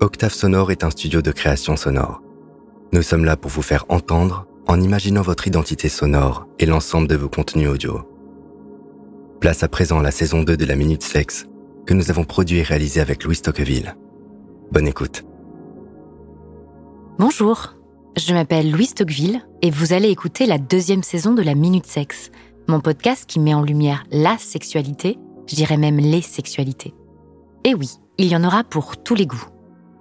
Octave Sonore est un studio de création sonore. Nous sommes là pour vous faire entendre en imaginant votre identité sonore et l'ensemble de vos contenus audio. Place à présent la saison 2 de la Minute Sexe que nous avons produit et réalisé avec Louis Tocqueville. Bonne écoute. Bonjour, je m'appelle Louise Tocqueville et vous allez écouter la deuxième saison de la Minute Sexe, mon podcast qui met en lumière la sexualité, je dirais même les sexualités. Et oui, il y en aura pour tous les goûts.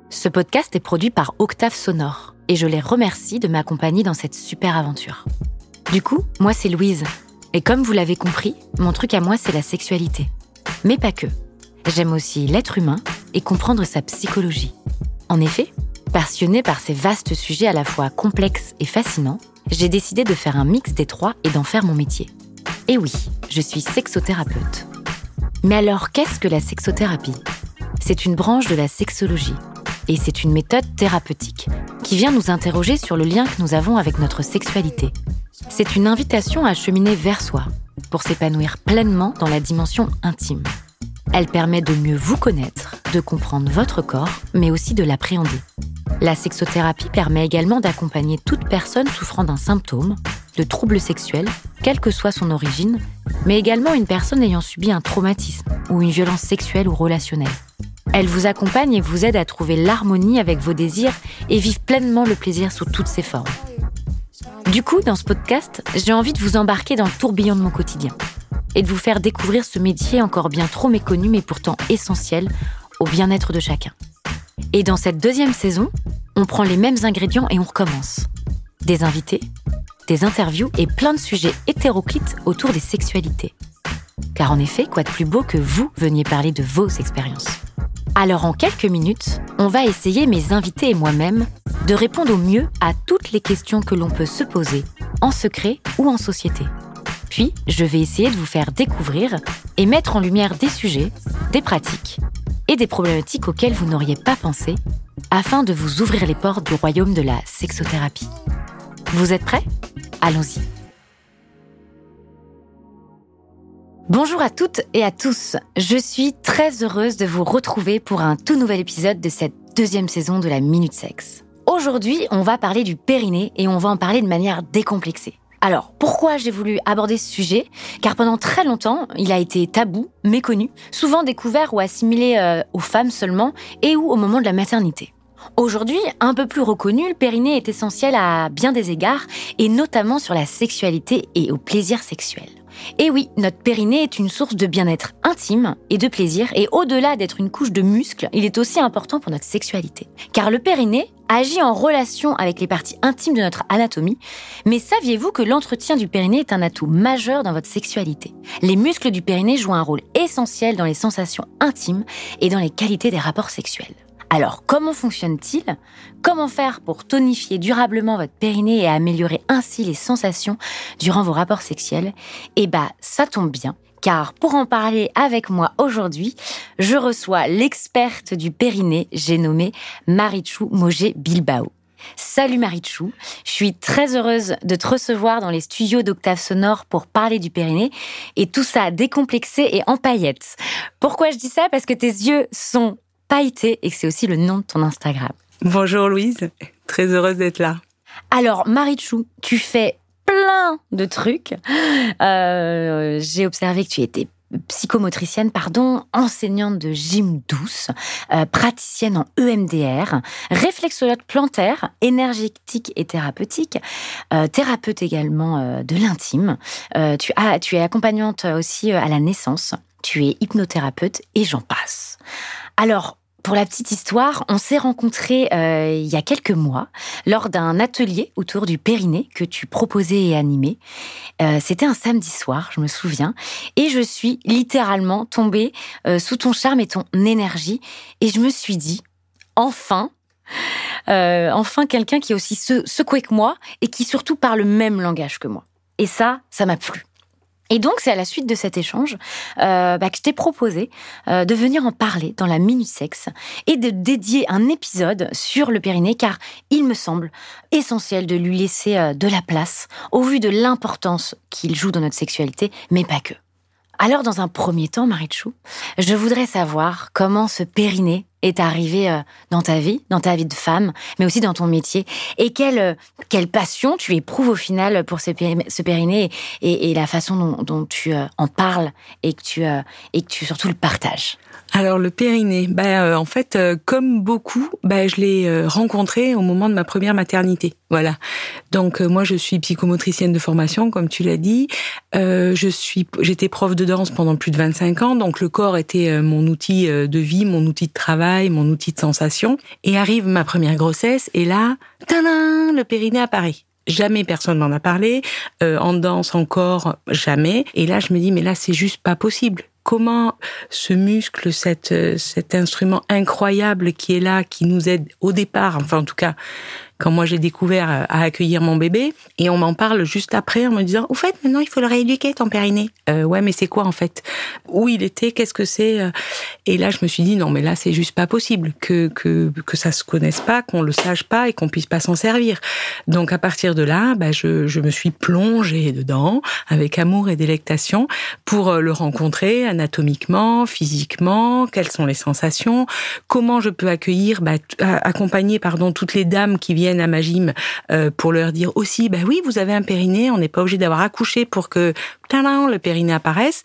Ce podcast est produit par Octave Sonore et je les remercie de m'accompagner dans cette super aventure. Du coup, moi c'est Louise. Et comme vous l'avez compris, mon truc à moi c'est la sexualité. Mais pas que. J'aime aussi l'être humain et comprendre sa psychologie. En effet, passionnée par ces vastes sujets à la fois complexes et fascinants, j'ai décidé de faire un mix des trois et d'en faire mon métier. Et oui, je suis sexothérapeute. Mais alors, qu'est-ce que la sexothérapie? C'est une branche de la sexologie et c'est une méthode thérapeutique qui vient nous interroger sur le lien que nous avons avec notre sexualité. C'est une invitation à cheminer vers soi pour s'épanouir pleinement dans la dimension intime. Elle permet de mieux vous connaître, de comprendre votre corps, mais aussi de l'appréhender. La sexothérapie permet également d'accompagner toute personne souffrant d'un symptôme, de troubles sexuels, quelle que soit son origine, mais également une personne ayant subi un traumatisme ou une violence sexuelle ou relationnelle. Elle vous accompagne et vous aide à trouver l'harmonie avec vos désirs et vivre pleinement le plaisir sous toutes ses formes. Du coup, dans ce podcast, j'ai envie de vous embarquer dans le tourbillon de mon quotidien et de vous faire découvrir ce métier encore bien trop méconnu mais pourtant essentiel au bien-être de chacun. Et dans cette deuxième saison, on prend les mêmes ingrédients et on recommence. Des invités, des interviews et plein de sujets hétéroclites autour des sexualités. Car en effet, quoi de plus beau que vous veniez parler de vos expériences alors en quelques minutes, on va essayer, mes invités et moi-même, de répondre au mieux à toutes les questions que l'on peut se poser, en secret ou en société. Puis, je vais essayer de vous faire découvrir et mettre en lumière des sujets, des pratiques et des problématiques auxquelles vous n'auriez pas pensé, afin de vous ouvrir les portes du royaume de la sexothérapie. Vous êtes prêts? Allons-y. Bonjour à toutes et à tous. Je suis très heureuse de vous retrouver pour un tout nouvel épisode de cette deuxième saison de la Minute Sexe. Aujourd'hui, on va parler du périnée et on va en parler de manière décomplexée. Alors, pourquoi j'ai voulu aborder ce sujet? Car pendant très longtemps, il a été tabou, méconnu, souvent découvert ou assimilé euh, aux femmes seulement et ou au moment de la maternité. Aujourd'hui, un peu plus reconnu, le périnée est essentiel à bien des égards, et notamment sur la sexualité et au plaisir sexuel. Et oui, notre périnée est une source de bien-être intime et de plaisir, et au-delà d'être une couche de muscles, il est aussi important pour notre sexualité. Car le périnée agit en relation avec les parties intimes de notre anatomie, mais saviez-vous que l'entretien du périnée est un atout majeur dans votre sexualité? Les muscles du périnée jouent un rôle essentiel dans les sensations intimes et dans les qualités des rapports sexuels. Alors, comment fonctionne-t-il? Comment faire pour tonifier durablement votre périnée et améliorer ainsi les sensations durant vos rapports sexuels? Eh bah, ça tombe bien, car pour en parler avec moi aujourd'hui, je reçois l'experte du périnée, j'ai nommé Marichou Mogé Bilbao. Salut Marichou, je suis très heureuse de te recevoir dans les studios d'Octave Sonore pour parler du périnée et tout ça décomplexé et en paillettes. Pourquoi je dis ça? Parce que tes yeux sont pailleté et que c'est aussi le nom de ton Instagram. Bonjour Louise, très heureuse d'être là. Alors Marichou, tu fais plein de trucs. Euh, j'ai observé que tu étais psychomotricienne, pardon, enseignante de gym douce, euh, praticienne en EMDR, réflexologue plantaire, énergétique et thérapeutique, euh, thérapeute également de l'intime. tu, as, tu es accompagnante aussi à la naissance, tu es hypnothérapeute et j'en passe. Alors, pour la petite histoire, on s'est rencontrés euh, il y a quelques mois lors d'un atelier autour du périnée que tu proposais et animais. Euh, c'était un samedi soir, je me souviens, et je suis littéralement tombée euh, sous ton charme et ton énergie, et je me suis dit, enfin, enfin quelqu'un qui est aussi secoué que moi et qui surtout parle le même langage que moi. Et ça, ça m'a plu. Et donc, c'est à la suite de cet échange euh, bah, que je t'ai proposé euh, de venir en parler dans la Minute Sexe et de dédier un épisode sur le périnée, car il me semble essentiel de lui laisser euh, de la place au vu de l'importance qu'il joue dans notre sexualité, mais pas que. Alors, dans un premier temps, Marie Chou, je voudrais savoir comment ce périnée est arrivé euh, dans ta vie, dans ta vie de femme, mais aussi dans ton métier Et quelle, euh, quelle passion tu éprouves au final pour ce, périnée et, la façon dont, tu euh, en parles et que tu, et que tu surtout le partages alors le périnée, bah, en fait, comme beaucoup, bah, je l'ai rencontré au moment de ma première maternité. Voilà. Donc moi, je suis psychomotricienne de formation, comme tu l'as dit. je suis, j'étais prof de danse pendant plus de 25 ans, donc le corps était mon outil de vie, mon outil de travail mon outil de sensation. Et arrive ma première grossesse, et là, tadam, le périnée apparaît. Jamais personne n'en a parlé, euh, en danse encore jamais. Et là, je me dis, mais là, c'est juste pas possible comment ce muscle, cet, cet instrument incroyable qui est là, qui nous aide au départ, enfin en tout cas quand moi j'ai découvert euh, à accueillir mon bébé, et on m'en parle juste après en me disant, au fait, maintenant il faut le rééduquer ton périnée. Euh, ouais, mais c'est quoi en fait? Où il était Qu'est-ce que c'est euh? Et là, je me suis dit, non, mais là, c'est juste pas possible que que que ça se connaisse pas, qu'on le sache pas et qu'on puisse pas s'en servir. Donc à partir de là, bah, je, je me suis plongée dedans avec amour et délectation pour le rencontrer anatomiquement, physiquement, quelles sont les sensations, comment je peux accueillir, bah, accompagner pardon toutes les dames qui viennent à ma gym euh, pour leur dire aussi, bah oui, vous avez un périnée, on n'est pas obligé d'avoir accouché pour que le périnée apparaisse.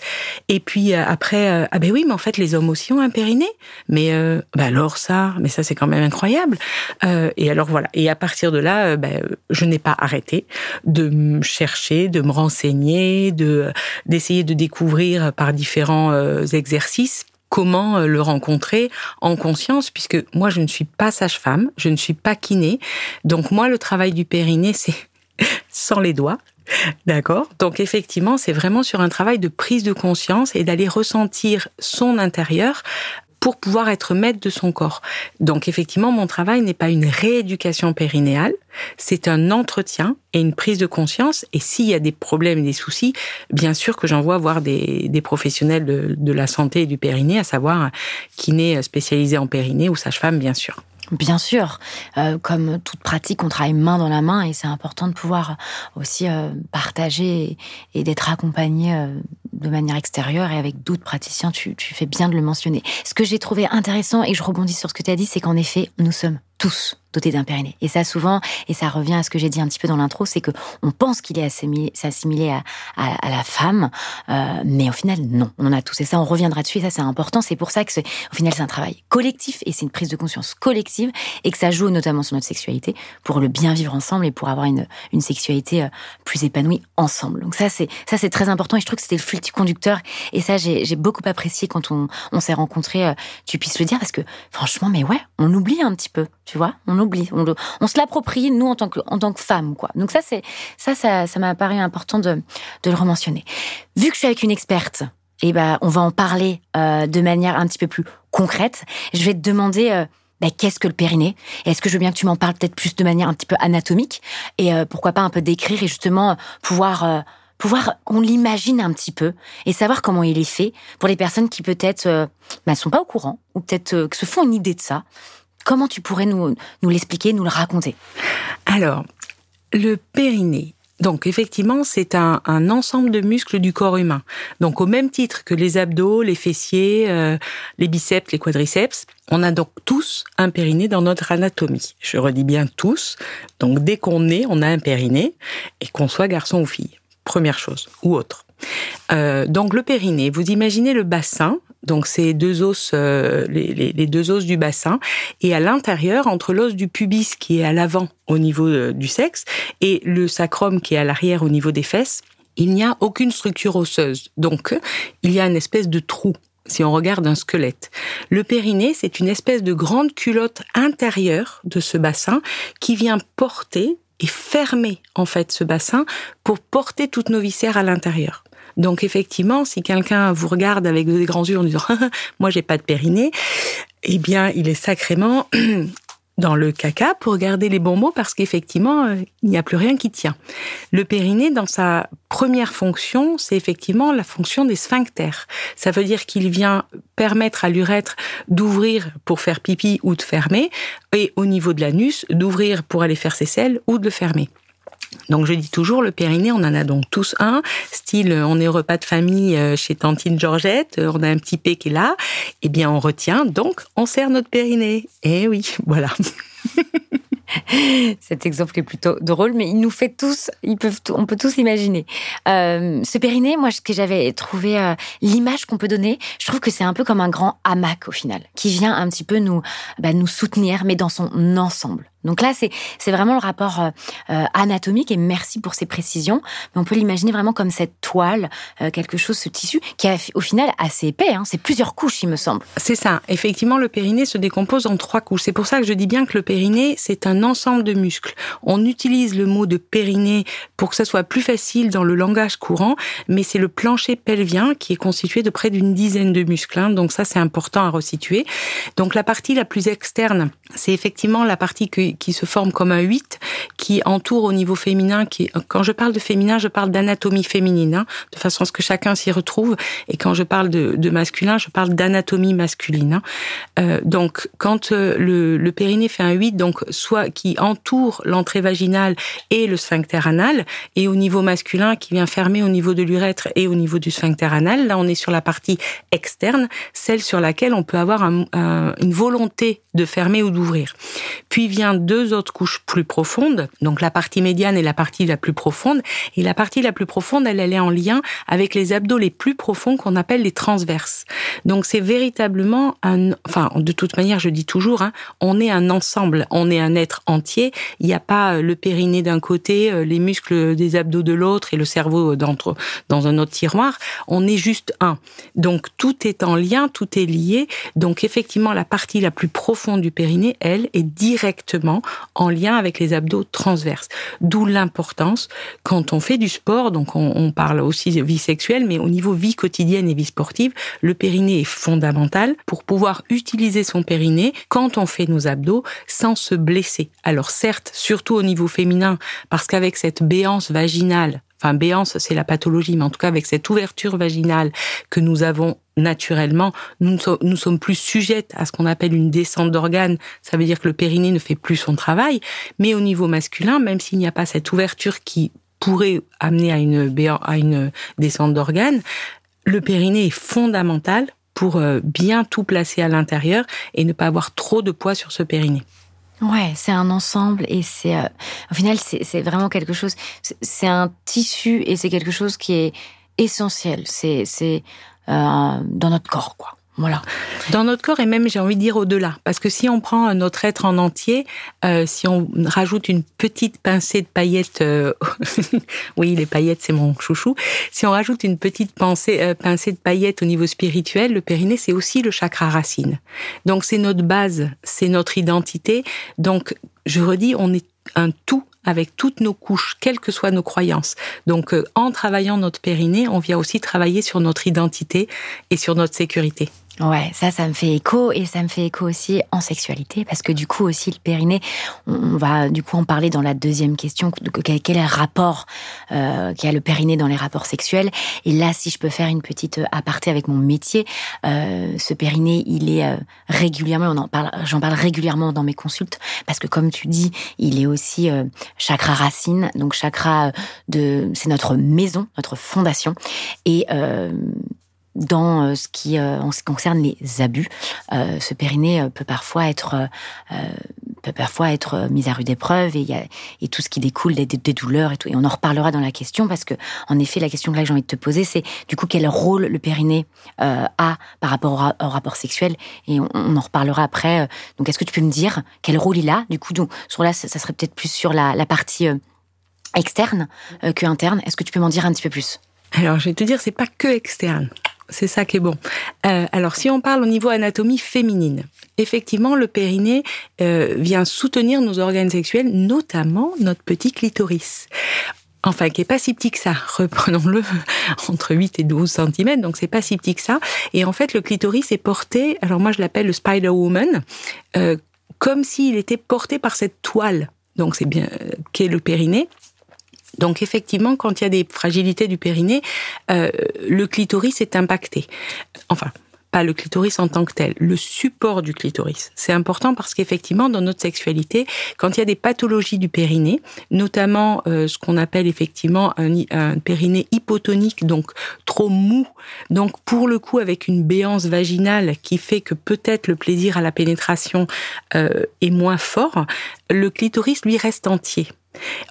Et puis euh, après, euh, ah ben oui, mais en fait les hommes aussi ont un périnée. Mais bah alors ça, mais ça c'est quand même incroyable. et alors voilà. Et à partir de là, bah, je n'ai pas arrêté de me chercher, de me renseigner, de d'essayer de découvrir par différents exercices comment euh, le rencontrer en conscience, puisque moi, je ne suis pas sage-femme, je ne suis pas kiné. Donc moi, le travail du périnée, c'est sans les doigts. D'accord? Donc effectivement, c'est vraiment sur un travail de prise de conscience et d'aller ressentir son intérieur pour pouvoir être maître de son corps. Donc effectivement, mon travail n'est pas une rééducation périnéale, c'est un entretien et une prise de conscience. Et s'il y a des problèmes et des soucis, bien sûr que j'envoie voir des, des professionnels de, de, la santé et du périnée, à savoir kiné spécialisé en périnée ou sage-femme, bien sûr. Bien sûr, euh, comme toute pratique, on travaille main dans la main et c'est important de pouvoir aussi euh, partager et, d'être accompagné euh, de manière extérieure et avec d'autres praticiens. Tu, tu fais bien de le mentionner. Ce que j'ai trouvé intéressant et je rebondis sur ce que tu as dit, c'est qu'en effet, nous sommes tous doté d'un périnée. Et ça, souvent, et ça revient à ce que j'ai dit un petit peu dans l'intro, c'est que on pense qu'il est assimilé, à, à, la femme, euh, mais au final, non. On en a tous. Et ça, on reviendra dessus. Et ça, c'est important. C'est pour ça que, au final, c'est un travail collectif et c'est une prise de conscience collective et que ça joue notamment sur notre sexualité pour le bien vivre ensemble et pour avoir une, une sexualité euh, plus épanouie ensemble. Donc ça, c'est ça, c'est très important. Et je trouve que c'était le fil conducteur. Et ça, j'ai beaucoup apprécié quand on, on s'est rencontrés. Euh, tu puisses le dire parce que franchement, mais ouais, on oublie un petit peu. Tu vois, on oublie, on, se l'approprie nous en tant que en tant que femme quoi. Donc ça c'est ça ça m'a paru important de le rementionner. Vu que je suis avec une experte, et eh ben on va en parler euh, de manière un petit peu plus concrète. Je vais te demander euh, ben, qu'est-ce que le périnée? Est-ce que je veux bien que tu m'en parles peut-être plus de manière un petit peu anatomique? Et euh, pourquoi pas un peu décrire et justement pouvoir pouvoir on l'imagine un petit peu et savoir comment il est fait pour les personnes qui peut-être ne ben, sont pas au courant ou peut-être que se font une idée de ça Comment tu pourrais nous, nous l'expliquer, nous le raconter? Alors, le périnée, donc effectivement, c'est un, ensemble de muscles du corps humain. Donc au même titre que les abdos, les fessiers, euh, les biceps, les quadriceps, on a donc tous un périnée dans notre anatomie. Je redis bien tous. Donc dès qu'on est, on a un périnée, et qu'on soit garçon ou fille. Première chose, ou autre. Euh, donc le périnée, vous imaginez le bassin, donc c'est deux os, euh, les, deux os du bassin, et à l'intérieur, entre l'os du pubis qui est à l'avant au niveau euh, du sexe et le sacrum qui est à l'arrière au niveau des fesses, il n'y a aucune structure osseuse. Donc il y a une espèce de trou si on regarde un squelette. Le périnée, c'est une espèce de grande culotte intérieure de ce bassin qui vient porter et fermer en fait ce bassin pour porter toutes nos viscères à l'intérieur. Donc effectivement, si quelqu'un vous regarde avec des grands yeux en disant moi j'ai pas de périnée, eh bien il est sacrément dans le caca pour garder les bons mots parce qu'effectivement euh, il n'y a plus rien qui tient. Le périnée dans sa première fonction, c'est effectivement la fonction des sphincters. Ça veut dire qu'il vient permettre à l'urètre d'ouvrir pour faire pipi ou de fermer et au niveau de l'anus d'ouvrir pour aller faire ses selles ou de le fermer. Donc je dis toujours, le périnée, on en a donc tous un. Style, on est repas de famille euh, chez Tantine Georgette, euh, on a un petit P qui est là. Eh bien, on retient, donc on serre notre périnée. Eh oui, voilà. Cet exemple est plutôt drôle, mais il nous fait tous, ils peuvent, on peut tous imaginer. Euh, ce périnée, moi, ce que j'avais trouvé, euh, l'image qu'on peut donner, je trouve que c'est un peu comme un grand hamac au final, qui vient un petit peu nous, bah, nous soutenir, mais dans son ensemble. Donc là, c'est vraiment le rapport euh, anatomique et merci pour ces précisions. Mais on peut l'imaginer vraiment comme cette toile, quelque chose, ce tissu qui est au final assez épais. Hein. C'est plusieurs couches, il me semble. C'est ça. Effectivement, le périnée se décompose en trois couches. C'est pour ça que je dis bien que le périnée, c'est un ensemble de muscles. On utilise le mot de périnée pour que ça soit plus facile dans le langage courant, mais c'est le plancher pelvien qui est constitué de près d'une dizaine de muscles. Hein. Donc ça, c'est important à resituer. Donc la partie la plus externe, c'est effectivement la partie qui, se forme comme un 8, qui entoure au niveau féminin. Quand je parle de féminin, je parle d'anatomie féminine, hein, de façon à ce que chacun s'y retrouve. Et quand je parle de, de masculin, je parle d'anatomie masculine. Hein. Euh, donc, quand euh, le, le, périnée fait un 8, donc soit qui entoure l'entrée vaginale et le sphincter anal, et au niveau masculin qui vient fermer au niveau de l'urètre et au niveau du sphincter anal, là on est sur la partie externe, celle sur laquelle on peut avoir un, une volonté de fermer ou d'ouvrir. Puis vient deux autres couches plus profondes, donc la partie médiane et la partie la plus profonde. Et la partie la plus profonde, elle, elle est en lien avec les abdos les plus profonds qu'on appelle les transverses. Donc c'est véritablement un, enfin de toute manière, je dis toujours, hein, on est un ensemble, on est un être entier. Il n'y a pas euh, le périnée d'un côté, euh, les muscles des abdos de l'autre et le cerveau dans, dans un autre tiroir. On est juste un. Donc tout est en lien, tout est lié. Donc effectivement, la partie la plus profonde du périnée, elle, est directement en lien avec les abdos transverses. D'où l'importance quand on fait du sport, donc on, parle aussi de vie sexuelle, mais au niveau vie quotidienne et vie sportive, le périnée est fondamental pour pouvoir utiliser son périnée quand on fait nos abdos sans se blesser. Alors certes, surtout au niveau féminin, parce qu'avec cette béance vaginale enfin béance, c'est la pathologie, mais en tout cas avec cette ouverture vaginale que nous avons naturellement, nous, sommes plus sujettes à ce qu'on appelle une descente d'organes. Ça veut dire que le périnée ne fait plus son travail. Mais au niveau masculin, même s'il n'y a pas cette ouverture qui pourrait amener à une, à une descente d'organes, le périnée est fondamental pour euh, bien tout placer à l'intérieur et ne pas avoir trop de poids sur ce périnée. Ouais, c'est un ensemble et c'est euh, au final c'est vraiment quelque chose. C'est un tissu et c'est quelque chose qui est essentiel. C'est euh, dans notre corps quoi. Voilà. Dans notre corps et même, j'ai envie de dire au-delà. Parce que si on prend notre être en entier, euh, si on rajoute une petite pincée de paillettes, euh, oui, les paillettes, c'est mon chouchou. Si on rajoute une petite pincée, euh, pincée de paillettes au niveau spirituel, le périnée, c'est aussi le chakra racine. Donc, c'est notre base, c'est notre identité. Donc, je redis, on est un tout avec toutes nos couches, quelles que soient nos croyances. Donc, en travaillant notre périnée, on vient aussi travailler sur notre identité et sur notre sécurité. Ouais, ça, ça me fait écho et ça me fait écho aussi en sexualité parce que du coup aussi le périnée, on va du coup en parler dans la deuxième question. Quel, est le rapport euh, qu'il y a le périnée dans les rapports sexuels Et là, si je peux faire une petite euh, aparté avec mon métier, euh, ce périnée, il est euh, régulièrement, on en parle, j'en parle régulièrement dans mes consultes parce que comme tu dis, il est aussi euh, chakra racine, donc chakra de, c'est notre maison, notre fondation et dans euh, ce qui euh, en ce qui concerne les abus, euh, ce périnée peut parfois être peut parfois être mis à rude épreuve et et tout ce qui découle des, douleurs et tout. Et on en reparlera dans la question parce que en effet la question que j'ai envie de te poser c'est du coup quel rôle le périnée a par rapport au, rapport sexuel? Et on, en reparlera après donc est-ce que tu peux me dire quel rôle il a? Du coup donc sur là ça, serait peut-être plus sur la, partie externe que interne. Est-ce que tu peux m'en dire un petit peu plus? Alors, je vais te dire, c'est pas que externe. C'est ça qui est bon. Euh, alors, si on parle au niveau anatomie féminine, effectivement, le périnée euh, vient soutenir nos organes sexuels, notamment notre petit clitoris. Enfin, qui est pas si petit que ça. Reprenons-le entre 8 et 12 cm, donc c'est pas si petit que ça. Et en fait, le clitoris est porté, alors moi je l'appelle le Spider Woman, euh, comme s'il était porté par cette toile. Donc c'est bien, euh, qu'est le périnée. Donc effectivement, quand il y a des fragilités du périnée, euh, le clitoris est impacté. Enfin, pas le clitoris en tant que tel, le support du clitoris. C'est important parce qu'effectivement, dans notre sexualité, quand il y a des pathologies du périnée, notamment euh, ce qu'on appelle effectivement un, un, périnée hypotonique, donc trop mou, donc pour le coup avec une béance vaginale qui fait que peut-être le plaisir à la pénétration euh, est moins fort, le clitoris lui reste entier.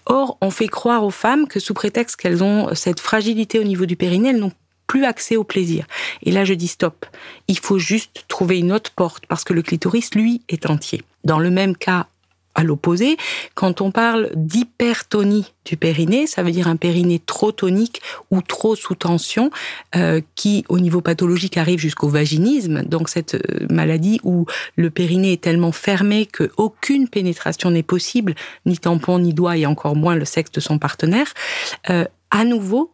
Or, on fait croire aux femmes que sous prétexte qu'elles ont cette fragilité au niveau du périnée, elles n'ont plus accès au plaisir. Et là, je dis stop. Il faut juste trouver une autre porte parce que le clitoris, lui, est entier. Dans le même cas, à l'opposé, quand on parle d'hypertonie du périnée, ça veut dire un périnée trop tonique ou trop sous tension, euh, qui au niveau pathologique arrive jusqu'au vaginisme, donc cette euh, maladie où le périnée est tellement fermé que aucune pénétration n'est possible, ni tampon, ni doigt, et encore moins le sexe de son partenaire. Euh, à nouveau,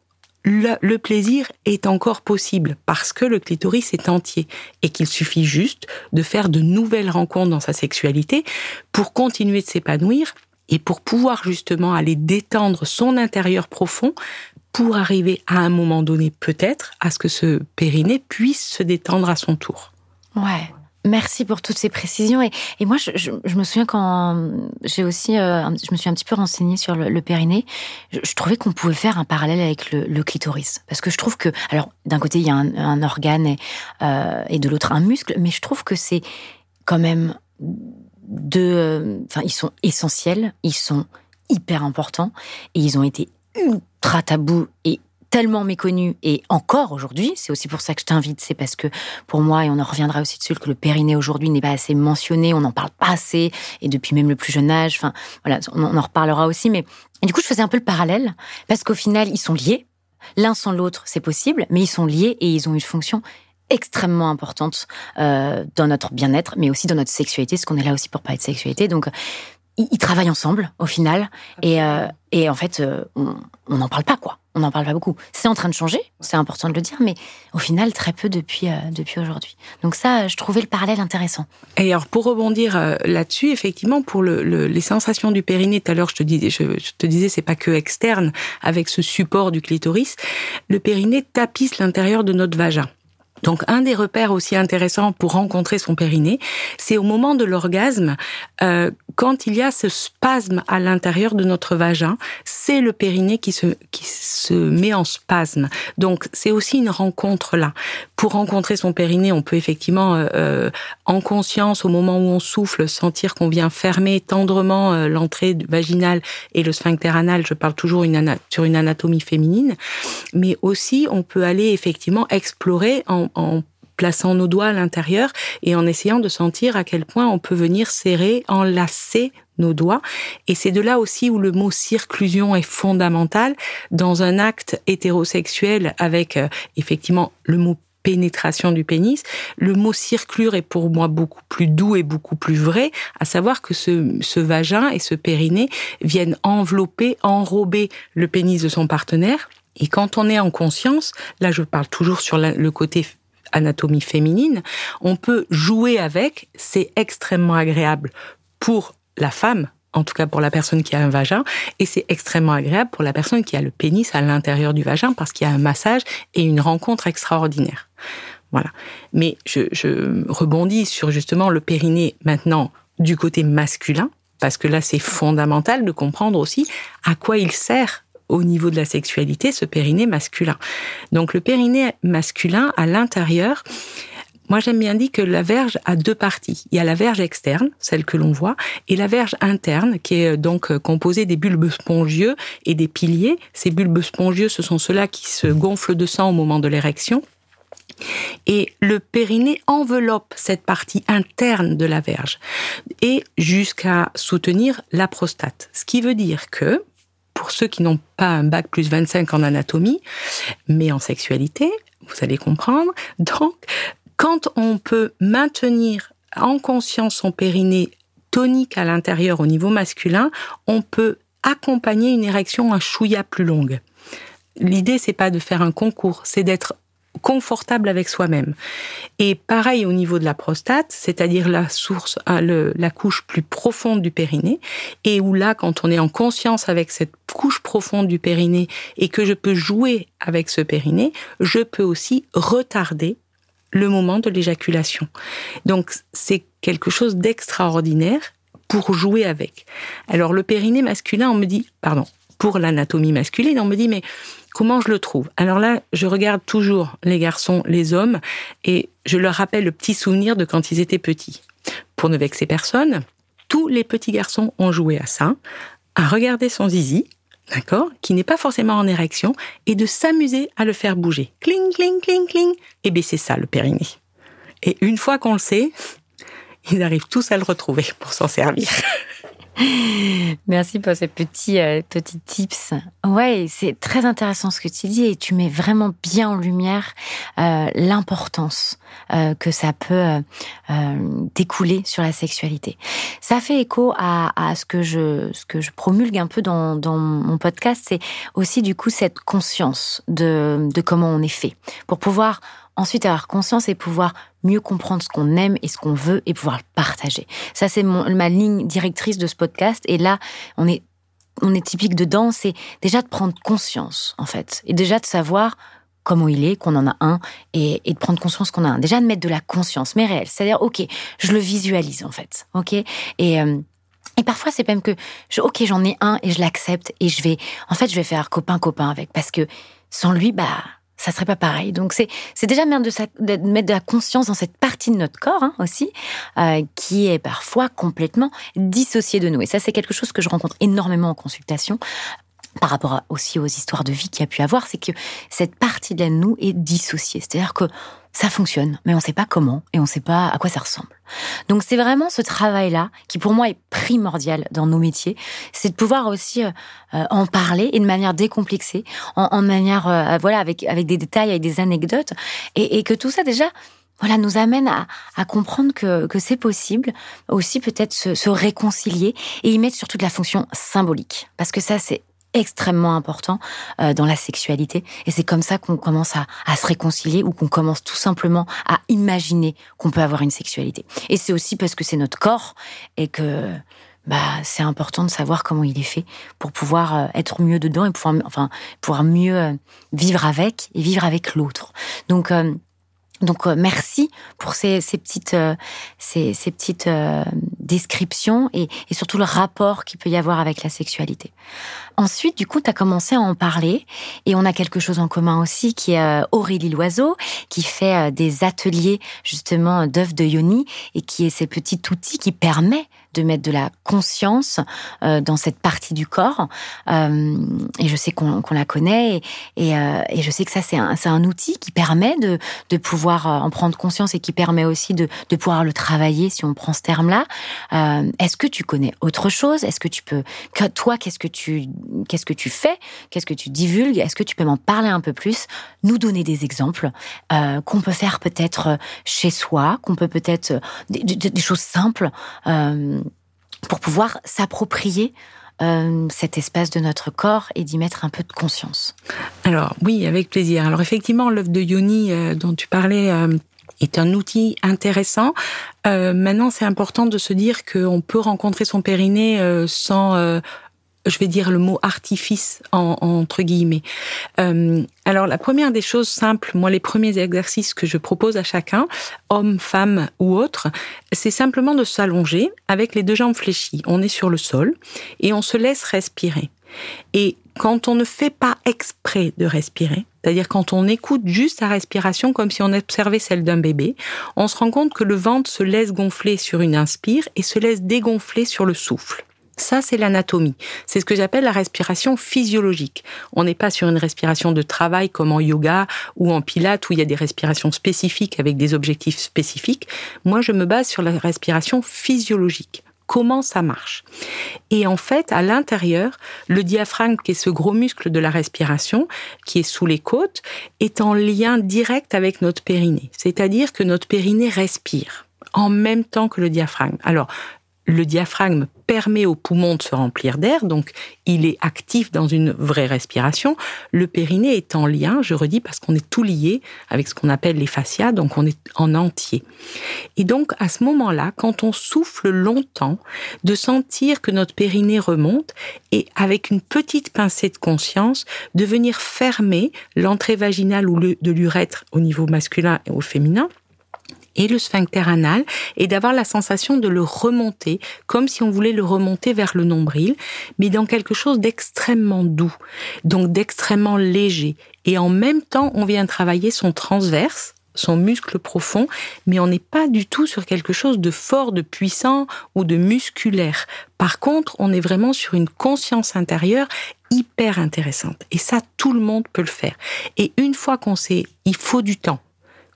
le, plaisir est encore possible parce que le clitoris est entier et qu'il suffit juste de faire de nouvelles rencontres dans sa sexualité pour continuer de s'épanouir et pour pouvoir justement aller détendre son intérieur profond pour arriver à un moment donné peut-être à ce que ce périnée puisse se détendre à son tour. Ouais. Merci pour toutes ces précisions. Et, moi, je, me souviens quand j'ai aussi, euh, je me suis un petit peu renseignée sur le, périnée. Je, trouvais qu'on pouvait faire un parallèle avec le, clitoris, parce que je trouve que, alors, d'un côté, il y a un, organe et, euh, et de l'autre un muscle, mais je trouve que c'est quand même deux. Enfin, ils sont essentiels, ils sont hyper importants, et ils ont été ultra tabous et tellement méconnu et encore aujourd'hui, c'est aussi pour ça que je t'invite, c'est parce que pour moi, et on en reviendra aussi dessus, que le périnée aujourd'hui n'est pas assez mentionné, on n'en parle pas assez, et depuis même le plus jeune âge, enfin voilà, on en reparlera aussi, mais du coup je faisais un peu le parallèle, parce qu'au final ils sont liés, l'un sans l'autre c'est possible, mais ils sont liés et ils ont une fonction extrêmement importante euh, dans notre bien-être, mais aussi dans notre sexualité, parce qu'on est là aussi pour parler de sexualité, donc ils, travaillent ensemble au final, et, euh, et en fait euh, on n'en parle pas quoi on n'en parle pas beaucoup. C'est en train de changer, c'est important de le dire, mais au final, très peu depuis, euh, depuis aujourd'hui. Donc ça, je trouvais le parallèle intéressant. Et alors, pour rebondir euh, là-dessus, effectivement, pour le, les sensations du périnée, tout à l'heure, je te disais, je, je te disais, c'est pas que externe, avec ce support du clitoris. Le périnée tapisse l'intérieur de notre vagin. Donc un des repères aussi intéressants pour rencontrer son périnée, c'est au moment de l'orgasme, euh, quand il y a ce spasme à l'intérieur de notre vagin, c'est le périnée qui se, qui se met en spasme. Donc c'est aussi une rencontre là. Pour rencontrer son périnée, on peut effectivement, euh, euh en conscience, au moment où on souffle, sentir qu'on vient fermer tendrement l'entrée vaginale et le sphincter anal. Je parle toujours sur une anatomie féminine, mais aussi on peut aller effectivement explorer en plaçant nos doigts à l'intérieur et en essayant de sentir à quel point on peut venir serrer, enlacer nos doigts. Et c'est de là aussi où le mot circlusion est fondamental dans un acte hétérosexuel avec euh, effectivement le mot pénétration du pénis. Le mot circlure est pour moi beaucoup plus doux et beaucoup plus vrai, à savoir que ce, ce vagin et ce périnée viennent envelopper, enrober le pénis de son partenaire et quand on est en conscience, là je parle toujours sur le côté anatomie féminine, on peut jouer avec, c'est extrêmement agréable pour la femme, en tout cas pour la personne qui a un vagin, et c'est extrêmement agréable pour la personne qui a le pénis à l'intérieur du vagin parce qu'il y a un massage et une rencontre extraordinaire. Voilà. Mais je, je rebondis sur justement le périnée maintenant du côté masculin, parce que là c'est fondamental de comprendre aussi à quoi il sert au niveau de la sexualité ce périnée masculin. Donc le périnée masculin à l'intérieur, moi, j'aime bien dire que la verge a deux parties. Il y a la verge externe, celle que l'on voit, et la verge interne, qui est donc composée des bulbes spongieux et des piliers. Ces bulbes spongieux, ce sont ceux-là qui se gonflent de sang au moment de l'érection. Et le périnée enveloppe cette partie interne de la verge et jusqu'à soutenir la prostate. Ce qui veut dire que, pour ceux qui n'ont pas un bac plus 25 en anatomie, mais en sexualité, vous allez comprendre. Donc, quand on peut maintenir en conscience son périnée tonique à l'intérieur au niveau masculin, on peut accompagner une érection un chouïa plus longue. L'idée, c'est pas de faire un concours, c'est d'être confortable avec soi-même. Et pareil au niveau de la prostate, c'est-à-dire la source, euh, la couche plus profonde du périnée, et où là, quand on est en conscience avec cette couche profonde du périnée et que je peux jouer avec ce périnée, je peux aussi retarder le moment de l'éjaculation. Donc c'est quelque chose d'extraordinaire pour jouer avec. Alors le périnée masculin, on me dit, pardon, pour l'anatomie masculine, on me dit, mais comment je le trouve? Alors là, je regarde toujours les garçons, les hommes, et je leur rappelle le petit souvenir de quand ils étaient petits. Pour ne vexer personne, tous les petits garçons ont joué à ça, à regarder son zizi, d'accord, qui n'est pas forcément en érection, et de s'amuser à le faire bouger. Cling, cling, cling, cling. Et bien c'est ça le périnée. Et une fois qu'on le sait, ils arrivent tous à le retrouver pour s'en servir. Merci pour ces petits, euh, petits tips. Ouais, c'est très intéressant ce que tu dis et tu mets vraiment bien en lumière euh, l'importance euh, que ça peut découler sur la sexualité. Ça fait écho à, à, ce que je ce que je promulgue un peu dans, dans mon podcast, c'est aussi du coup cette conscience de, de comment on est fait pour pouvoir ensuite avoir conscience et pouvoir mieux comprendre ce qu'on aime et ce qu'on veut et pouvoir le partager. Ça, c'est ma ligne directrice de ce podcast. Et là, on est, on est typique dedans, c'est déjà de prendre conscience, en fait. Et déjà de savoir comment il est, qu'on en a un, et, de prendre conscience qu'on a un. Déjà de mettre de la conscience, mais réelle. C'est-à-dire, OK, je le visualise, en fait. OK? Et... Euh, et parfois, c'est même que, ok, j'en ai un et je l'accepte et je vais, en fait, je vais faire copain-copain avec parce que sans lui, bah, ça serait pas pareil. Donc c'est c'est déjà bien de, mettre de la conscience dans cette partie de notre corps hein, aussi, euh, qui est parfois complètement dissociée de nous. Et ça, c'est quelque chose que je rencontre énormément en consultation par rapport aussi aux histoires de vie qu'il y a pu avoir, c'est que cette partie de nous est dissociée. C'est-à-dire que ça fonctionne, mais on ne sait pas comment et on ne sait pas à quoi ça ressemble. Donc c'est vraiment ce travail-là qui pour moi est primordial dans nos métiers, c'est de pouvoir aussi euh, euh, en parler et de manière décomplexée, en, manière euh, voilà avec avec des détails, avec des anecdotes, et, que tout ça déjà voilà, nous amène à, comprendre que, que c'est possible aussi peut-être se, se, réconcilier et y mettre surtout de la fonction symbolique. Parce que ça, c'est extrêmement important euh, dans la sexualité. Et c'est comme ça qu'on commence à, à, se réconcilier ou qu'on commence tout simplement à imaginer qu'on peut avoir une sexualité. Et c'est aussi parce que c'est notre corps et que bah, c'est important de savoir comment il est fait pour pouvoir euh, être mieux dedans et pouvoir, enfin, pouvoir mieux euh, vivre avec et vivre avec l'autre. Donc, donc merci pour ces, ces petites, ces, ces petites descriptions et, et, surtout le rapport qu'il peut y avoir avec la sexualité. Ensuite, du coup, tu as commencé à en parler et on a quelque chose en commun aussi qui est euh, Aurélie Loiseau qui fait euh, des ateliers justement d'œuvres de yoni et qui est ces petits outils qui permet de mettre de la conscience euh, dans cette partie du corps. Euh, et je sais qu'on la connaît et, euh, et, je sais que ça, c'est un, un, outil qui permet de, de pouvoir en prendre conscience et qui permet aussi de, de pouvoir le travailler si on prend ce terme-là. Est-ce que tu connais autre chose? Est-ce que tu peux... Toi, qu'est-ce que tu qu'est-ce que tu fais? Qu'est-ce que tu divulgues? Est-ce que tu peux m'en parler un peu plus? Nous donner des exemples qu'on peut faire peut-être chez soi, qu'on peut peut-être des, choses simples pour pouvoir s'approprier euh, cet espace de notre corps et d'y mettre un peu de conscience. Alors oui, avec plaisir. Alors effectivement, l'œuvre de Yoni euh, dont tu parlais euh, est un outil intéressant. maintenant, c'est important de se dire qu'on peut rencontrer son périnée sans je vais dire le mot artifice entre guillemets. Euh, alors la première des choses simples, moi les premiers exercices que je propose à chacun, homme, femme ou autre, c'est simplement de s'allonger avec les deux jambes fléchies. On est sur le sol et on se laisse respirer. Et quand on ne fait pas exprès de respirer, c'est-à-dire quand on écoute juste la respiration comme si on observait celle d'un bébé, on se rend compte que le ventre se laisse gonfler sur une inspire et se laisse dégonfler sur le souffle. Ça, c'est l'anatomie. C'est ce que j'appelle la respiration physiologique. On n'est pas sur une respiration de travail comme en yoga ou en pilates où il y a des respirations spécifiques avec des objectifs spécifiques. Moi, je me base sur la respiration physiologique. Comment ça marche? Et en fait, à l'intérieur, le diaphragme, qui est ce gros muscle de la respiration, qui est sous les côtes, est en lien direct avec notre périnée. C'est-à-dire que notre périnée respire en même temps que le diaphragme. Alors, le diaphragme permet aux poumons de se remplir d'air, donc il est actif dans une vraie respiration. Le périnée est en lien, je redis, parce qu'on est tout lié avec ce qu'on appelle les fascias, donc on est en entier. Et donc à ce moment-là, quand on souffle longtemps, de sentir que notre périnée remonte et avec une petite pincée de conscience, de venir fermer l'entrée vaginale ou de l'urètre au niveau masculin et au féminin et le sphincter anal et d'avoir la sensation de le remonter comme si on voulait le remonter vers le nombril, mais dans quelque chose d'extrêmement doux, donc d'extrêmement léger. Et en même temps, on vient travailler son transverse, son muscle profond, mais on n'est pas du tout sur quelque chose de fort, de puissant ou de musculaire. Par contre, on est vraiment sur une conscience intérieure hyper intéressante. Et ça, tout le monde peut le faire. Et une fois qu'on sait, il faut du temps.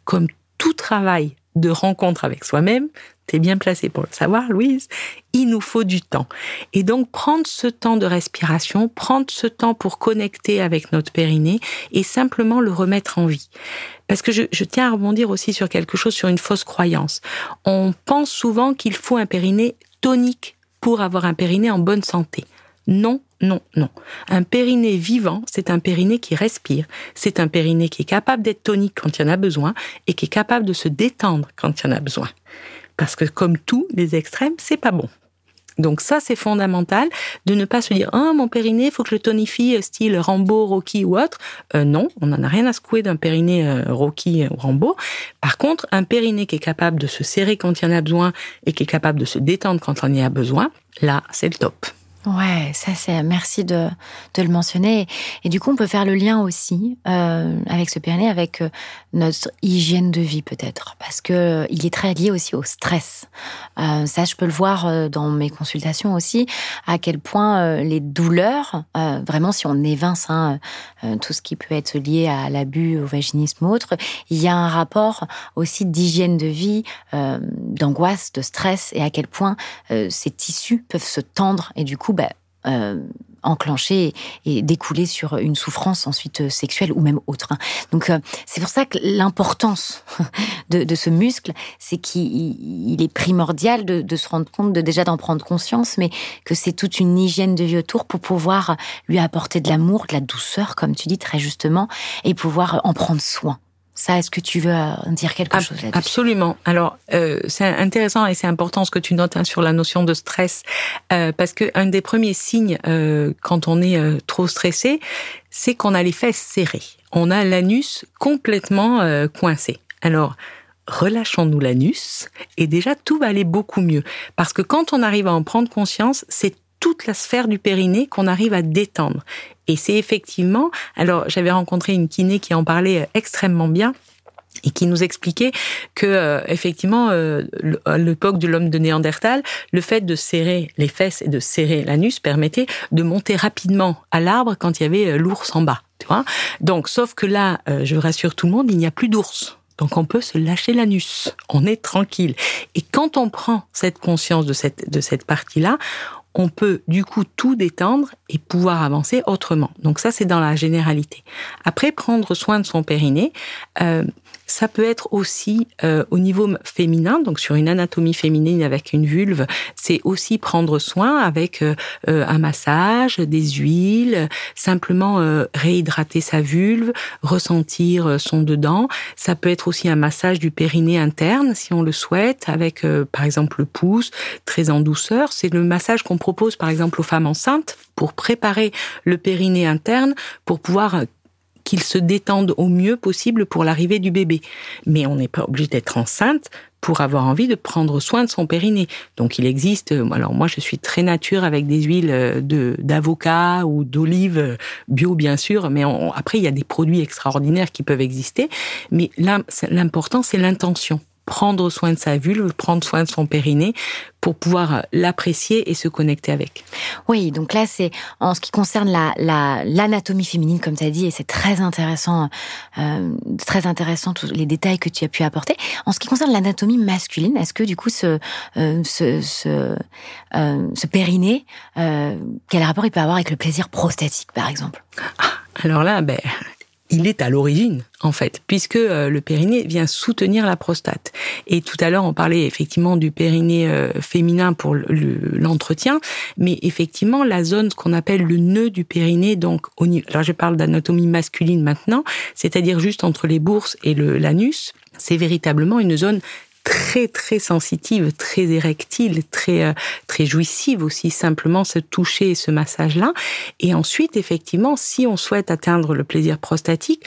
Comme tout travail de rencontre avec soi-même, tu es bien placé pour le savoir, Louise, il nous faut du temps. Et donc prendre ce temps de respiration, prendre ce temps pour connecter avec notre périnée et simplement le remettre en vie. Parce que je, je tiens à rebondir aussi sur quelque chose, sur une fausse croyance. On pense souvent qu'il faut un périnée tonique pour avoir un périnée en bonne santé. Non, non, non. Un périnée vivant, c'est un périnée qui respire. C'est un périnée qui est capable d'être tonique quand il y en a besoin et qui est capable de se détendre quand il y en a besoin. Parce que comme tous les extrêmes, c'est pas bon. Donc ça, c'est fondamental de ne pas se dire ah mon périnée, il faut que je le tonifie euh, style Rambo, Rocky ou autre. Euh, non, on n'en a rien à secouer d'un périnée euh, Rocky ou Rambo. Par contre, un périnée qui est capable de se serrer quand il y en a besoin et qui est capable de se détendre quand on y a besoin, là, c'est le top. Ouais, ça c'est merci de, de le mentionner. Et, du coup, on peut faire le lien aussi euh, avec ce périnée, avec euh, notre hygiène de vie peut-être, parce que euh, il est très lié aussi au stress. Ça, je peux le voir dans mes consultations aussi, à quel point les douleurs, vraiment, si on évince hein, tout ce qui peut être lié à l'abus, au vaginisme ou autre, il y a un rapport aussi d'hygiène de vie, d'angoisse, de stress, et à quel point ces tissus peuvent se tendre et du coup bah, euh, enclencher et découler sur une souffrance ensuite euh, sexuelle ou même autre. Hein. Donc euh, c'est pour ça que l'importance de, ce muscle, c'est qu'il est primordial de, se rendre compte, de déjà d'en prendre conscience, mais que c'est toute une hygiène de vie autour pour pouvoir lui apporter de l'amour, de la douceur, comme tu dis très justement, et pouvoir en prendre soin. Ça, est-ce que tu veux euh, dire quelque chose là-dessus? Absolument. Alors, euh, c'est intéressant et c'est important ce que tu notes hein, sur la notion de stress, euh, parce que un des premiers signes euh, quand on est trop stressé, c'est qu'on a les fesses serrées. On a l'anus complètement coincé. Alors, relâchons-nous l'anus et déjà tout va aller beaucoup mieux. Parce que quand on arrive à en prendre conscience, c'est toute la sphère du périnée qu'on arrive à détendre. Et c'est effectivement, alors j'avais rencontré une kiné qui en parlait euh, extrêmement bien et qui nous expliquait que euh, effectivement euh, à l'époque de l'homme de Néandertal, le fait de serrer les fesses et de serrer l'anus permettait de monter rapidement à l'arbre quand il y avait l'ours en bas, tu vois. Donc sauf que là, je rassure tout le monde, il n'y a plus d'ours. Donc on peut se lâcher l'anus, on est tranquille. Et quand on prend cette conscience de cette de cette partie-là, on peut du coup tout détendre et pouvoir avancer autrement. Donc ça, c'est dans la généralité. Après, prendre soin de son périnée, euh, ça peut être aussi euh, au niveau féminin, donc sur une anatomie féminine avec une vulve, c'est aussi prendre soin avec euh, euh, un massage, des huiles, simplement réhydrater sa vulve, ressentir son dedans. Ça peut être aussi un massage du périnée interne si on le souhaite, avec par exemple le pouce, très en douceur. C'est le massage qu'on propose par exemple aux femmes enceintes pour préparer le périnée interne pour pouvoir qu'il se détende au mieux possible pour l'arrivée du bébé. Mais on n'est pas obligé d'être enceinte pour avoir envie de prendre soin de son périnée. Donc il existe, euh, alors moi je suis très nature avec des huiles euh, de d'avocat ou d'olive euh, bio bien sûr, mais après il y a des produits extraordinaires qui peuvent exister. Mais l'important c'est l'intention prendre soin de sa vulve, prendre soin de son périnée pour pouvoir l'apprécier et se connecter avec. Oui, donc là c'est en ce qui concerne la l'anatomie féminine comme tu as dit et c'est très intéressant euh, très intéressant tous les détails que tu as pu apporter. En ce qui concerne l'anatomie masculine, est-ce que du coup ce euh, ce ce, euh, ce périnée euh, quel rapport il peut avoir avec le plaisir prostatique par exemple? Alors là ben il est à l'origine, en fait, puisque euh, le périnée vient soutenir la prostate. Et tout à l'heure, on parlait effectivement du périnée euh, féminin pour l'entretien, mais effectivement, la zone, ce qu'on appelle le nœud du périnée, donc, alors je parle d'anatomie masculine maintenant, c'est-à-dire juste entre les bourses et l'anus, c'est véritablement une zone très très sensitive, très érectile, très euh, très jouissive aussi simplement ce toucher ce massage là et ensuite effectivement si on souhaite atteindre le plaisir prostatique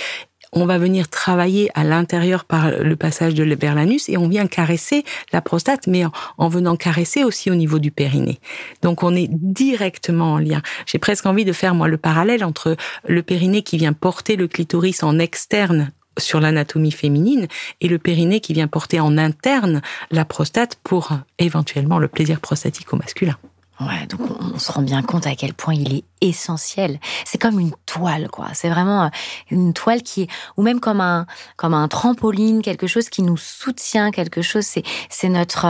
on va venir travailler à l'intérieur par le passage de vers et on vient caresser la prostate, mais en, venant caresser aussi au niveau du périnée. Donc on est directement en lien. J'ai presque envie de faire moi le parallèle entre le périnée qui vient porter le clitoris en externe sur l'anatomie féminine et le périnée qui vient porter en interne la prostate pour éventuellement le plaisir prostatique au masculin. Ouais, donc on, se rend bien compte à quel point il est essentiel. C'est comme une toile, quoi. C'est vraiment euh, une toile qui, ou même comme un, comme un trampoline, quelque chose qui nous soutient, quelque chose. C'est, c'est notre,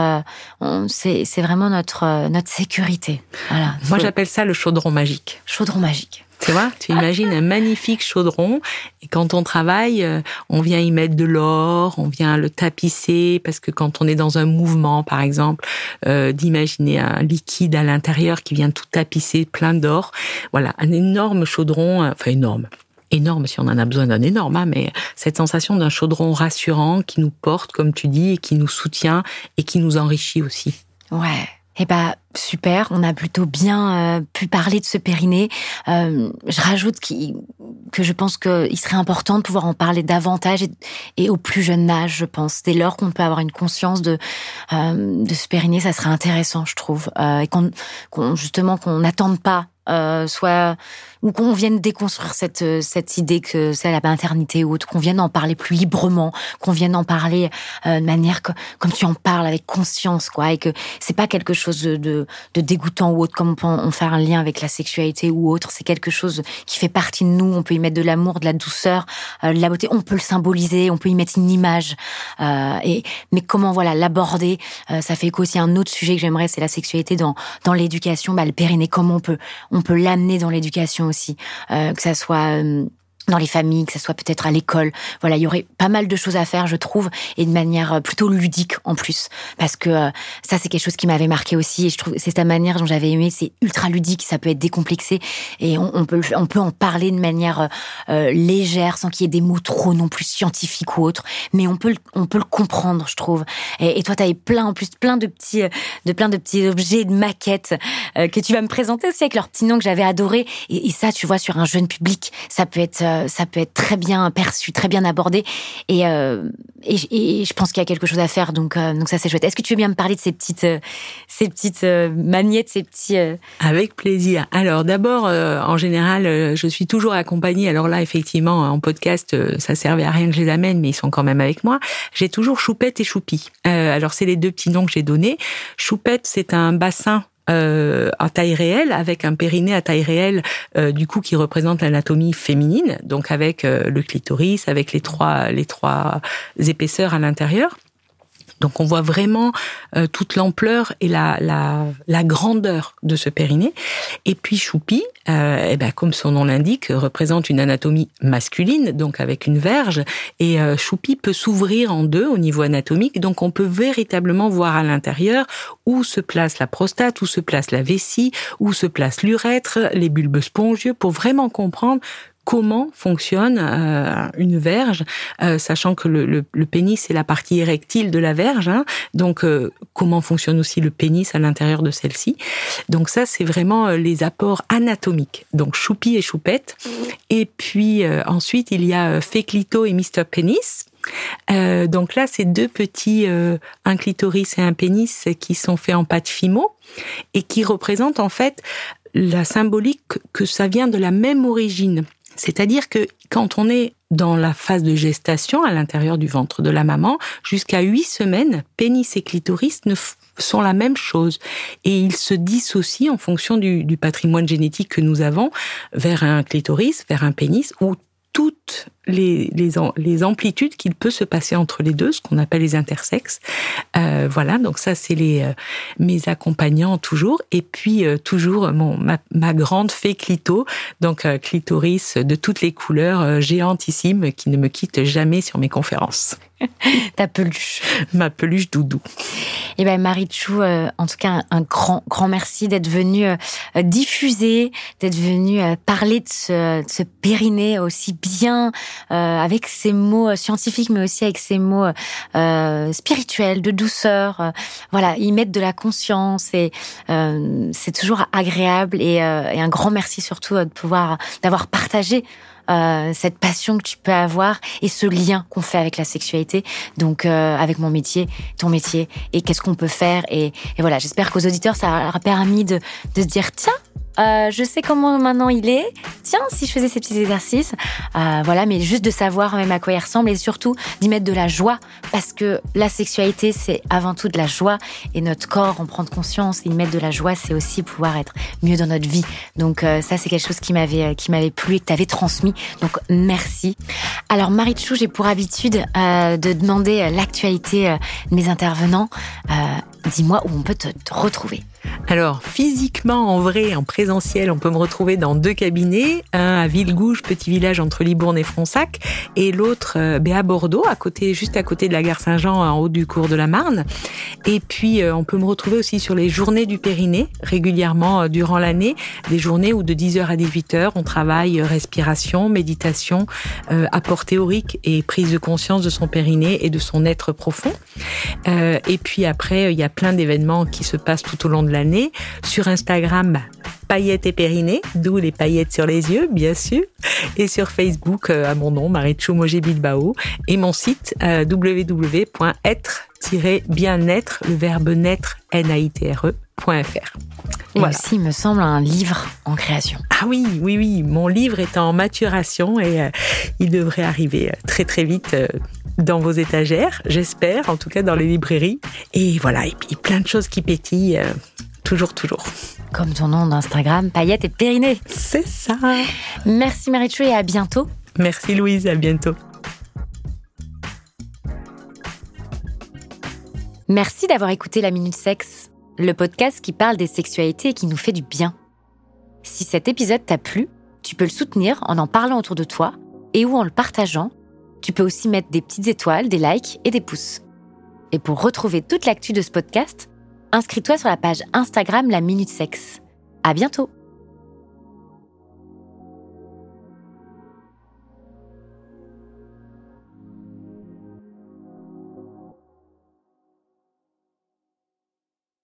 euh, c'est, c'est vraiment notre, euh, notre sécurité. Voilà. Moi, j'appelle ça le chaudron magique. Chaudron magique. Tu vois, tu imagines un magnifique chaudron et quand on travaille, euh, on vient y mettre de l'or, on vient le tapisser parce que quand on est dans un mouvement, par exemple, euh, d'imaginer un liquide à l'intérieur qui vient tout tapisser plein d'or. Voilà, un énorme chaudron, euh, enfin énorme, énorme si on en a besoin d'un énorme, hein, mais cette sensation d'un chaudron rassurant qui nous porte, comme tu dis, et qui nous soutient et qui nous enrichit aussi. Ouais. Eh ben super, on a plutôt bien euh, pu parler de ce périnée. Euh, je rajoute que je pense qu'il serait important de pouvoir en parler davantage et, au plus jeune âge, je pense. Dès lors qu'on peut avoir une conscience de euh, de ce périnée, ça serait intéressant, je trouve, et qu'on justement qu'on n'attende pas soit ou qu'on vienne déconstruire cette euh, cette idée que c'est la maternité ou autre, qu'on vienne en parler plus librement, qu'on vienne en parler euh, de manière que, comme tu en parles avec conscience, quoi, et que c'est pas quelque chose de, de, dégoûtant ou autre, comme on peut en faire un lien avec la sexualité ou autre. C'est quelque chose qui fait partie de nous. On peut y mettre de l'amour, de la douceur, euh, de la beauté. On peut le symboliser, on peut y mettre une image. Euh, et mais comment voilà l'aborder Ça fait écho aussi à un autre sujet que j'aimerais, c'est la sexualité dans dans l'éducation. Bah, le périnée, comment on peut on peut l'amener dans l'éducation euh, que ça soit dans les familles, que ce soit peut-être à l'école. Voilà, il y aurait pas mal de choses à faire, je trouve, et de manière euh, plutôt ludique en plus, parce que euh, ça c'est quelque chose qui m'avait marqué aussi, et je trouve c'est ta manière dont j'avais aimé, c'est ultra ludique, ça peut être décomplexé, et on, peut on peut en parler de manière euh, légère, sans qu'il y ait des mots trop non plus scientifiques ou autres, mais on peut on peut le comprendre, je trouve. Et, et toi, t'avais plein en plus plein de petits de plein de petits objets, de maquettes que tu vas me présenter aussi avec leur petit nom que j'avais adoré, et, et ça, tu vois, sur un jeune public, ça peut être euh, ça peut être très bien perçu, très bien abordé. Et, euh, je pense qu'il y a quelque chose à faire. Donc, euh, donc ça, c'est chouette. Est-ce que tu veux bien me parler de ces petites, ces petites magnettes, ces petits... Avec plaisir. Alors, d'abord, en général, je suis toujours accompagnée. Alors là, effectivement, en podcast, ça servait à rien que je les amène, mais ils sont quand même avec moi. J'ai toujours Choupette et Choupi. alors, c'est les deux petits noms que j'ai donnés. Choupette, c'est un bassin euh, à taille réelle, avec un périnée à taille réelle, euh, du coup qui représente l'anatomie féminine, donc avec euh, le clitoris, avec les trois les trois épaisseurs à l'intérieur. Donc on voit vraiment euh, toute l'ampleur et la, la, la, grandeur de ce périnée. Et puis Choupi, euh, eh ben, comme son nom l'indique, représente une anatomie masculine, donc avec une verge. Et euh, Choupi peut s'ouvrir en deux au niveau anatomique, donc on peut véritablement voir à l'intérieur où se place la prostate, où se place la vessie, où se place l'urètre, les bulbes spongieux, pour vraiment comprendre comment fonctionne euh, une verge, euh, sachant que le, le, pénis c'est la partie érectile de la verge, hein, donc euh, comment fonctionne aussi le pénis à l'intérieur de celle-ci. Donc ça c'est vraiment les apports anatomiques, donc choupi et choupette. Et puis ensuite il y a Féclito et Mr Pénis. donc là, c'est deux petits, un clitoris et un pénis qui sont faits en pâte fimo et qui représentent en fait la symbolique que ça vient de la même origine. C'est-à-dire que quand on est dans la phase de gestation à l'intérieur du ventre de la maman, jusqu'à huit semaines, pénis et clitoris ne sont la même chose. Et ils se dissocient en fonction du, patrimoine génétique que nous avons vers un clitoris, vers un pénis, où toute les, les, les amplitudes qu'il peut se passer entre les deux, ce qu'on appelle les intersexes. Euh, voilà, donc ça c'est les euh, mes accompagnants toujours, et puis euh, toujours mon ma, ma, grande fée clito, donc euh, clitoris de toutes les couleurs, géantissime, qui ne me quitte jamais sur mes conférences. Ta peluche. Ma peluche doudou. Eh ben Marie Chou, euh, en tout cas un, grand grand merci d'être venue euh, diffuser, d'être venue euh, parler de ce, de ce, périnée aussi bien avec ses mots scientifiques, mais aussi avec ses mots spirituels, de douceur. voilà, y mettre de la conscience et c'est toujours agréable et, et, un grand merci surtout de pouvoir d'avoir partagé euh, cette passion que tu peux avoir et ce lien qu'on fait avec la sexualité. Donc euh, avec mon métier, ton métier et qu'est-ce qu'on peut faire et, et voilà. J'espère qu'aux auditeurs ça leur a permis de, de se dire tiens euh, je sais comment maintenant il est. Tiens, si je faisais ces petits exercices, euh, voilà, mais juste de savoir même à quoi il ressemble et surtout d'y mettre de la joie, parce que la sexualité c'est avant tout de la joie et notre corps, en prendre conscience et y mettre de la joie, c'est aussi pouvoir être mieux dans notre vie. Donc euh, ça c'est quelque chose qui m'avait euh, qui m'avait plu et que t'avais transmis. Donc merci. Alors Marie Chou, j'ai pour habitude euh, de demander euh, l'actualité de mes intervenants. Dis-moi où on peut te, retrouver. Alors, physiquement, en vrai, en présentiel, on peut me retrouver dans deux cabinets, un à Villegouge, petit village entre Libourne et Fronsac, et l'autre euh, à Bordeaux, à côté, juste à côté de la gare Saint-Jean, en haut du cours de la Marne. Et puis, euh, on peut me retrouver aussi sur les journées du Périnée, régulièrement euh, durant l'année, des journées où de 10h à 18h, on travaille respiration, méditation, apport théorique et prise de conscience de son périnée et de son être profond. et puis après, il y a plein d'événements qui se passent tout au long de l'année. Sur Instagram, paillettes et périnée, d'où les paillettes sur les yeux, bien sûr. Et sur Facebook, euh, à mon nom, Marichou Mogé Bilbao. Et mon site, euh, www.être-bien-être, le verbe naître, N-A-I-T-R-E, .fr. Et voilà. aussi, il me semble, un livre en création. Ah oui, oui, oui. Mon livre est en maturation et euh, il devrait arriver très, très vite euh, dans vos étagères, j'espère, en tout cas dans les librairies. Et voilà, et puis plein de choses qui pétillent. Euh, toujours, toujours. Comme ton nom d'Instagram, Paillette et Périnée. C'est ça. Merci Marichou et à bientôt. Merci Louise, à bientôt. Merci d'avoir écouté La Minute Sexe, le podcast qui parle des sexualités et qui nous fait du bien. Si cet épisode t'a plu, tu peux le soutenir en en parlant autour de toi et ou en le partageant. Tu peux aussi mettre des petites étoiles, des likes et des pouces. Et pour retrouver toute l'actu de ce podcast, inscris-toi sur la page Instagram La Minute Sexe. À bientôt!